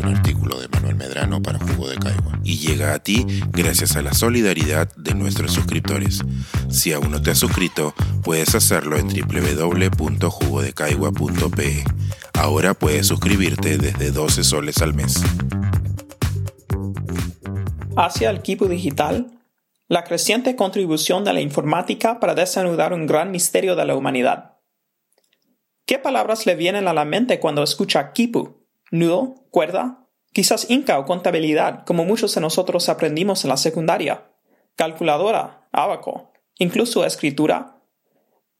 un artículo de Manuel Medrano para Jugo de Caigua y llega a ti gracias a la solidaridad de nuestros suscriptores. Si aún no te has suscrito, puedes hacerlo en www.jugodecaigua.pe. Ahora puedes suscribirte desde 12 soles al mes. Hacia el equipo digital, la creciente contribución de la informática para desanudar un gran misterio de la humanidad. ¿Qué palabras le vienen a la mente cuando escucha kipu? ¿Nudo? ¿Cuerda? Quizás inca o contabilidad, como muchos de nosotros aprendimos en la secundaria. Calculadora, abaco, incluso escritura.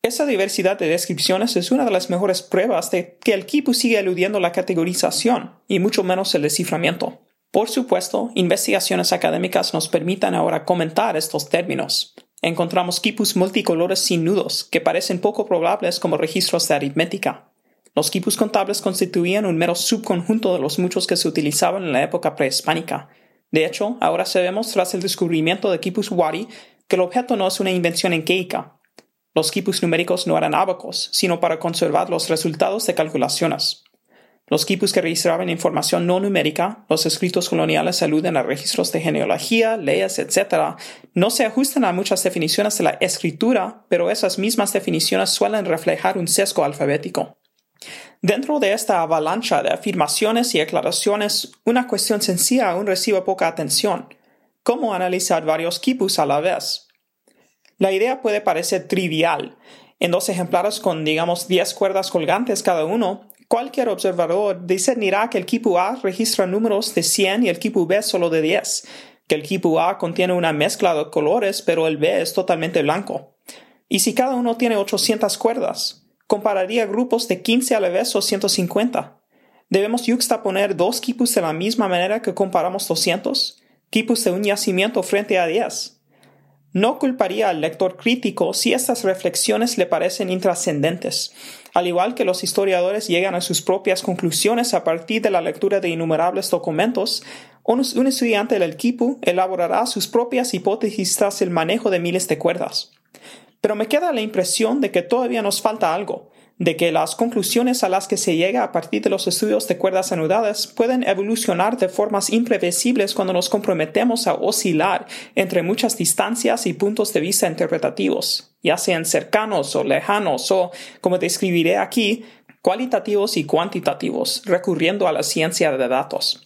Esa diversidad de descripciones es una de las mejores pruebas de que el kipu sigue eludiendo la categorización y mucho menos el desciframiento. Por supuesto, investigaciones académicas nos permitan ahora comentar estos términos, encontramos quipus multicolores sin nudos, que parecen poco probables como registros de aritmética. Los quipus contables constituían un mero subconjunto de los muchos que se utilizaban en la época prehispánica. De hecho, ahora sabemos tras el descubrimiento de quipus wari que el objeto no es una invención enqueica. Los quipus numéricos no eran ábacos, sino para conservar los resultados de calculaciones. Los quipus que registraban información no numérica, los escritos coloniales aluden a registros de genealogía, leyes, etc., no se ajustan a muchas definiciones de la escritura, pero esas mismas definiciones suelen reflejar un sesgo alfabético. Dentro de esta avalancha de afirmaciones y aclaraciones, una cuestión sencilla aún recibe poca atención. ¿Cómo analizar varios quipus a la vez? La idea puede parecer trivial. En dos ejemplares con, digamos, 10 cuerdas colgantes cada uno, Cualquier observador discernirá que el equipo A registra números de 100 y el equipo B solo de 10, que el equipo A contiene una mezcla de colores pero el B es totalmente blanco. Y si cada uno tiene 800 cuerdas, compararía grupos de 15 a la vez o 150. Debemos yuxtaponer dos equipos de la misma manera que comparamos 200, equipos de un yacimiento frente a 10. No culparía al lector crítico si estas reflexiones le parecen intrascendentes, al igual que los historiadores llegan a sus propias conclusiones a partir de la lectura de innumerables documentos, un, estudiante del equipo elaborará sus propias hipótesis tras el manejo de miles de cuerdas. Pero me queda la impresión de que todavía nos falta algo, de que las conclusiones a las que se llega a partir de los estudios de cuerdas anudadas pueden evolucionar de formas imprevisibles cuando nos comprometemos a oscilar entre muchas distancias y puntos de vista interpretativos, ya sean cercanos o lejanos o, como describiré aquí, cualitativos y cuantitativos, recurriendo a la ciencia de datos.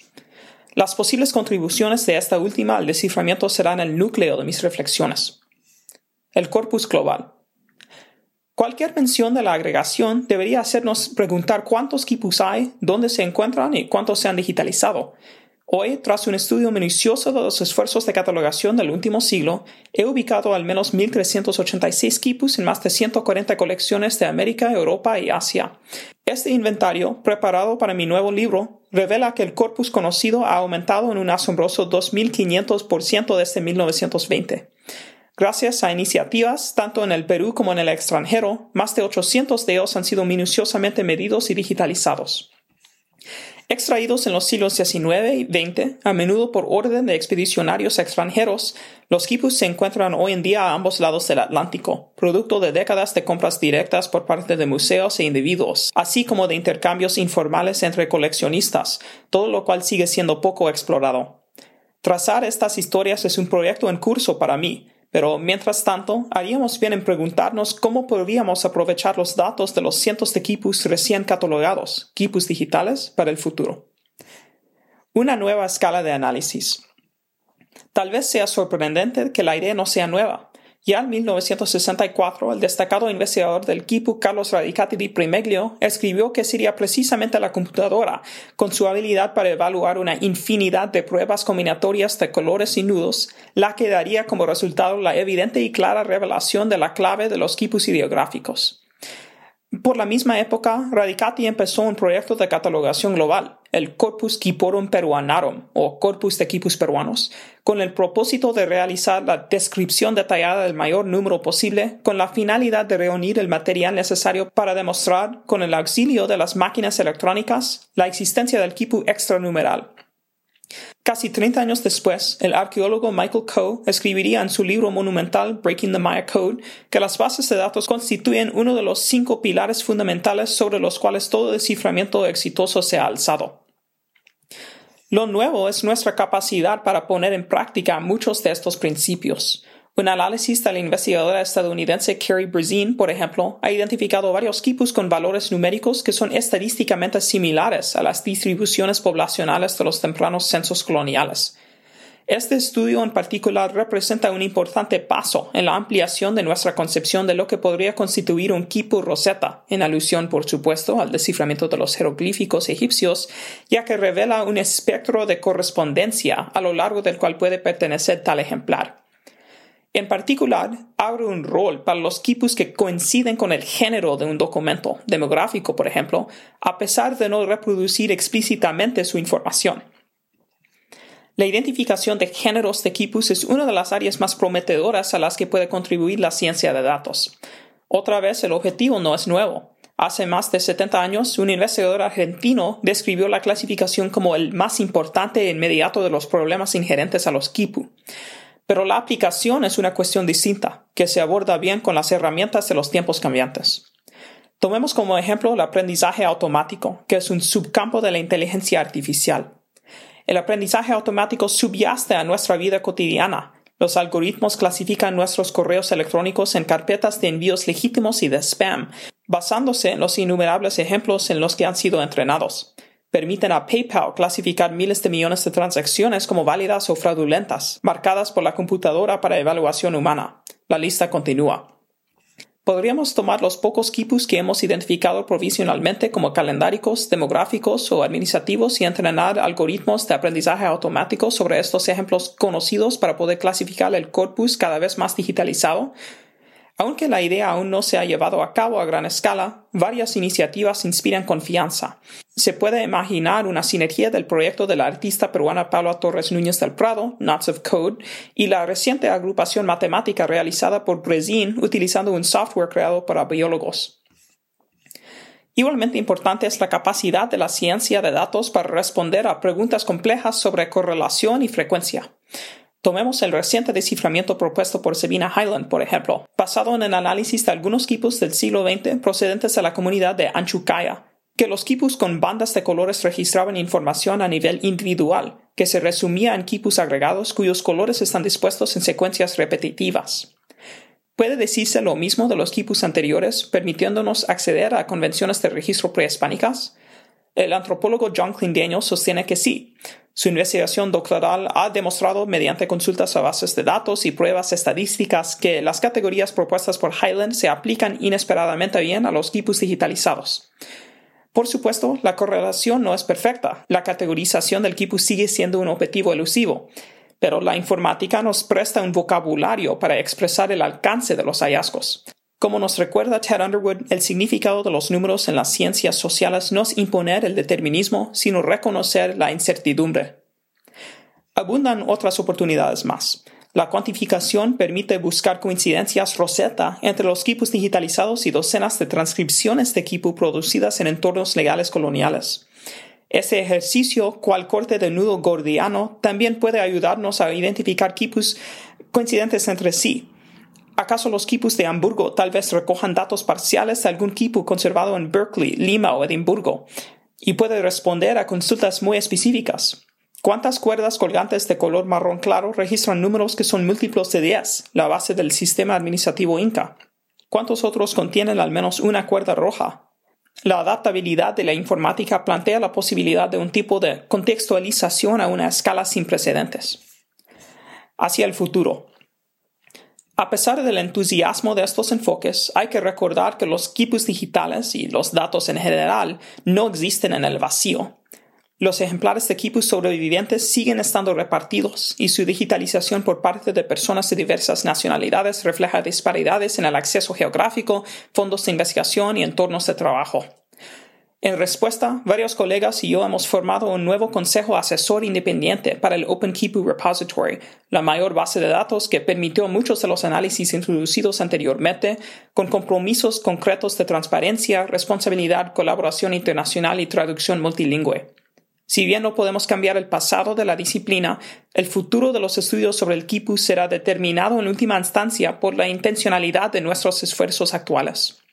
Las posibles contribuciones de esta última al desciframiento serán el núcleo de mis reflexiones. El corpus global. Cualquier mención de la agregación debería hacernos preguntar cuántos quipus hay, dónde se encuentran y cuántos se han digitalizado. Hoy, tras un estudio minucioso de los esfuerzos de catalogación del último siglo, he ubicado al menos 1.386 quipus en más de 140 colecciones de América, Europa y Asia. Este inventario, preparado para mi nuevo libro, revela que el corpus conocido ha aumentado en un asombroso 2.500% desde 1920. Gracias a iniciativas tanto en el Perú como en el extranjero, más de 800 de ellos han sido minuciosamente medidos y digitalizados. Extraídos en los siglos XIX y XX, a menudo por orden de expedicionarios extranjeros, los quipus se encuentran hoy en día a ambos lados del Atlántico, producto de décadas de compras directas por parte de museos e individuos, así como de intercambios informales entre coleccionistas, todo lo cual sigue siendo poco explorado. Trazar estas historias es un proyecto en curso para mí, pero mientras tanto, haríamos bien en preguntarnos cómo podríamos aprovechar los datos de los cientos de equipos recién catalogados, equipos digitales, para el futuro. Una nueva escala de análisis. Tal vez sea sorprendente que la idea no sea nueva, ya en 1964, el destacado investigador del Kipu Carlos Radicati di Primeglio escribió que sería precisamente la computadora, con su habilidad para evaluar una infinidad de pruebas combinatorias de colores y nudos, la que daría como resultado la evidente y clara revelación de la clave de los quipus ideográficos. Por la misma época, Radicati empezó un proyecto de catalogación global, el Corpus Quiporum Peruanarum, o Corpus de Quipus Peruanos, con el propósito de realizar la descripción detallada del mayor número posible, con la finalidad de reunir el material necesario para demostrar, con el auxilio de las máquinas electrónicas, la existencia del quipu extranumeral. Casi 30 años después, el arqueólogo Michael Coe escribiría en su libro monumental Breaking the Maya Code que las bases de datos constituyen uno de los cinco pilares fundamentales sobre los cuales todo desciframiento exitoso se ha alzado. Lo nuevo es nuestra capacidad para poner en práctica muchos de estos principios. Un análisis de la investigadora estadounidense Carrie Brzezin, por ejemplo, ha identificado varios quipus con valores numéricos que son estadísticamente similares a las distribuciones poblacionales de los tempranos censos coloniales. Este estudio en particular representa un importante paso en la ampliación de nuestra concepción de lo que podría constituir un quipu rosetta, en alusión, por supuesto, al desciframiento de los jeroglíficos egipcios, ya que revela un espectro de correspondencia a lo largo del cual puede pertenecer tal ejemplar. En particular, abre un rol para los quipus que coinciden con el género de un documento, demográfico por ejemplo, a pesar de no reproducir explícitamente su información. La identificación de géneros de quipus es una de las áreas más prometedoras a las que puede contribuir la ciencia de datos. Otra vez, el objetivo no es nuevo. Hace más de 70 años, un investigador argentino describió la clasificación como el más importante e inmediato de los problemas inherentes a los quipu. Pero la aplicación es una cuestión distinta, que se aborda bien con las herramientas de los tiempos cambiantes. Tomemos como ejemplo el aprendizaje automático, que es un subcampo de la inteligencia artificial. El aprendizaje automático subyace a nuestra vida cotidiana. Los algoritmos clasifican nuestros correos electrónicos en carpetas de envíos legítimos y de spam, basándose en los innumerables ejemplos en los que han sido entrenados permiten a PayPal clasificar miles de millones de transacciones como válidas o fraudulentas, marcadas por la computadora para evaluación humana. La lista continúa. Podríamos tomar los pocos quipus que hemos identificado provisionalmente como calendáricos, demográficos o administrativos y entrenar algoritmos de aprendizaje automático sobre estos ejemplos conocidos para poder clasificar el corpus cada vez más digitalizado aunque la idea aún no se ha llevado a cabo a gran escala, varias iniciativas inspiran confianza. Se puede imaginar una sinergia del proyecto de la artista peruana Paula Torres Núñez del Prado, Knots of Code, y la reciente agrupación matemática realizada por Brezin utilizando un software creado para biólogos. Igualmente importante es la capacidad de la ciencia de datos para responder a preguntas complejas sobre correlación y frecuencia. Tomemos el reciente desciframiento propuesto por Sabina Highland, por ejemplo, basado en el análisis de algunos quipus del siglo XX procedentes de la comunidad de Anchukaya, que los quipus con bandas de colores registraban información a nivel individual, que se resumía en quipus agregados cuyos colores están dispuestos en secuencias repetitivas. Puede decirse lo mismo de los quipus anteriores, permitiéndonos acceder a convenciones de registro prehispánicas, el antropólogo John Clindeño sostiene que sí. Su investigación doctoral ha demostrado mediante consultas a bases de datos y pruebas estadísticas que las categorías propuestas por Highland se aplican inesperadamente bien a los quipus digitalizados. Por supuesto, la correlación no es perfecta. La categorización del quipus sigue siendo un objetivo elusivo, pero la informática nos presta un vocabulario para expresar el alcance de los hallazgos. Como nos recuerda Ted Underwood, el significado de los números en las ciencias sociales no es imponer el determinismo, sino reconocer la incertidumbre. Abundan otras oportunidades más. La cuantificación permite buscar coincidencias Rosetta entre los equipos digitalizados y docenas de transcripciones de equipo producidas en entornos legales coloniales. Ese ejercicio, cual corte de nudo gordiano, también puede ayudarnos a identificar equipos coincidentes entre sí, ¿Acaso los quipus de Hamburgo tal vez recojan datos parciales de algún quipu conservado en Berkeley, Lima o Edimburgo? Y puede responder a consultas muy específicas. ¿Cuántas cuerdas colgantes de color marrón claro registran números que son múltiplos de 10, la base del sistema administrativo Inca? ¿Cuántos otros contienen al menos una cuerda roja? La adaptabilidad de la informática plantea la posibilidad de un tipo de contextualización a una escala sin precedentes. Hacia el futuro. A pesar del entusiasmo de estos enfoques, hay que recordar que los equipos digitales y los datos en general no existen en el vacío. Los ejemplares de equipos sobrevivientes siguen estando repartidos y su digitalización por parte de personas de diversas nacionalidades refleja disparidades en el acceso geográfico, fondos de investigación y entornos de trabajo. En respuesta, varios colegas y yo hemos formado un nuevo consejo asesor independiente para el OpenKeepu Repository, la mayor base de datos que permitió muchos de los análisis introducidos anteriormente, con compromisos concretos de transparencia, responsabilidad, colaboración internacional y traducción multilingüe. Si bien no podemos cambiar el pasado de la disciplina, el futuro de los estudios sobre el Kipu será determinado en última instancia por la intencionalidad de nuestros esfuerzos actuales.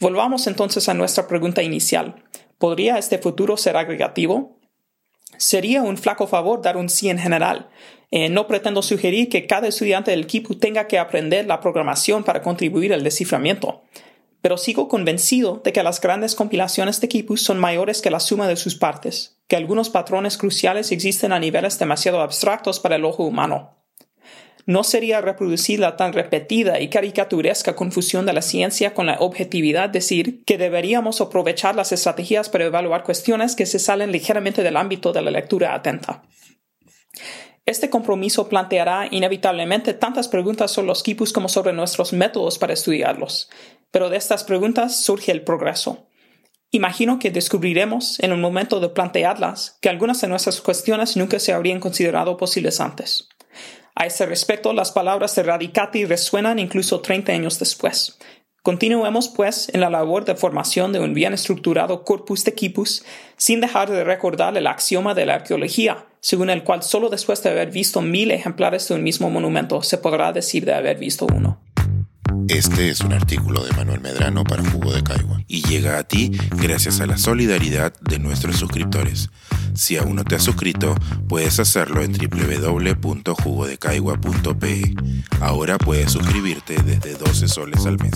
Volvamos entonces a nuestra pregunta inicial. ¿Podría este futuro ser agregativo? Sería un flaco favor dar un sí en general. Eh, no pretendo sugerir que cada estudiante del equipo tenga que aprender la programación para contribuir al desciframiento pero sigo convencido de que las grandes compilaciones de Kipus son mayores que la suma de sus partes, que algunos patrones cruciales existen a niveles demasiado abstractos para el ojo humano. No sería reproducir la tan repetida y caricaturesca confusión de la ciencia con la objetividad decir que deberíamos aprovechar las estrategias para evaluar cuestiones que se salen ligeramente del ámbito de la lectura atenta. Este compromiso planteará inevitablemente tantas preguntas sobre los quipus como sobre nuestros métodos para estudiarlos, pero de estas preguntas surge el progreso. Imagino que descubriremos, en el momento de plantearlas, que algunas de nuestras cuestiones nunca se habrían considerado posibles antes. A ese respecto, las palabras de Radicati resuenan incluso 30 años después. Continuemos, pues, en la labor de formación de un bien estructurado corpus de quipus, sin dejar de recordar el axioma de la arqueología, según el cual solo después de haber visto mil ejemplares de un mismo monumento se podrá decir de haber visto uno. Este es un artículo de Manuel Medrano para Jugo de Caigua y llega a ti gracias a la solidaridad de nuestros suscriptores. Si aún no te has suscrito, puedes hacerlo en www.jugodecaigua.pe. Ahora puedes suscribirte desde 12 soles al mes.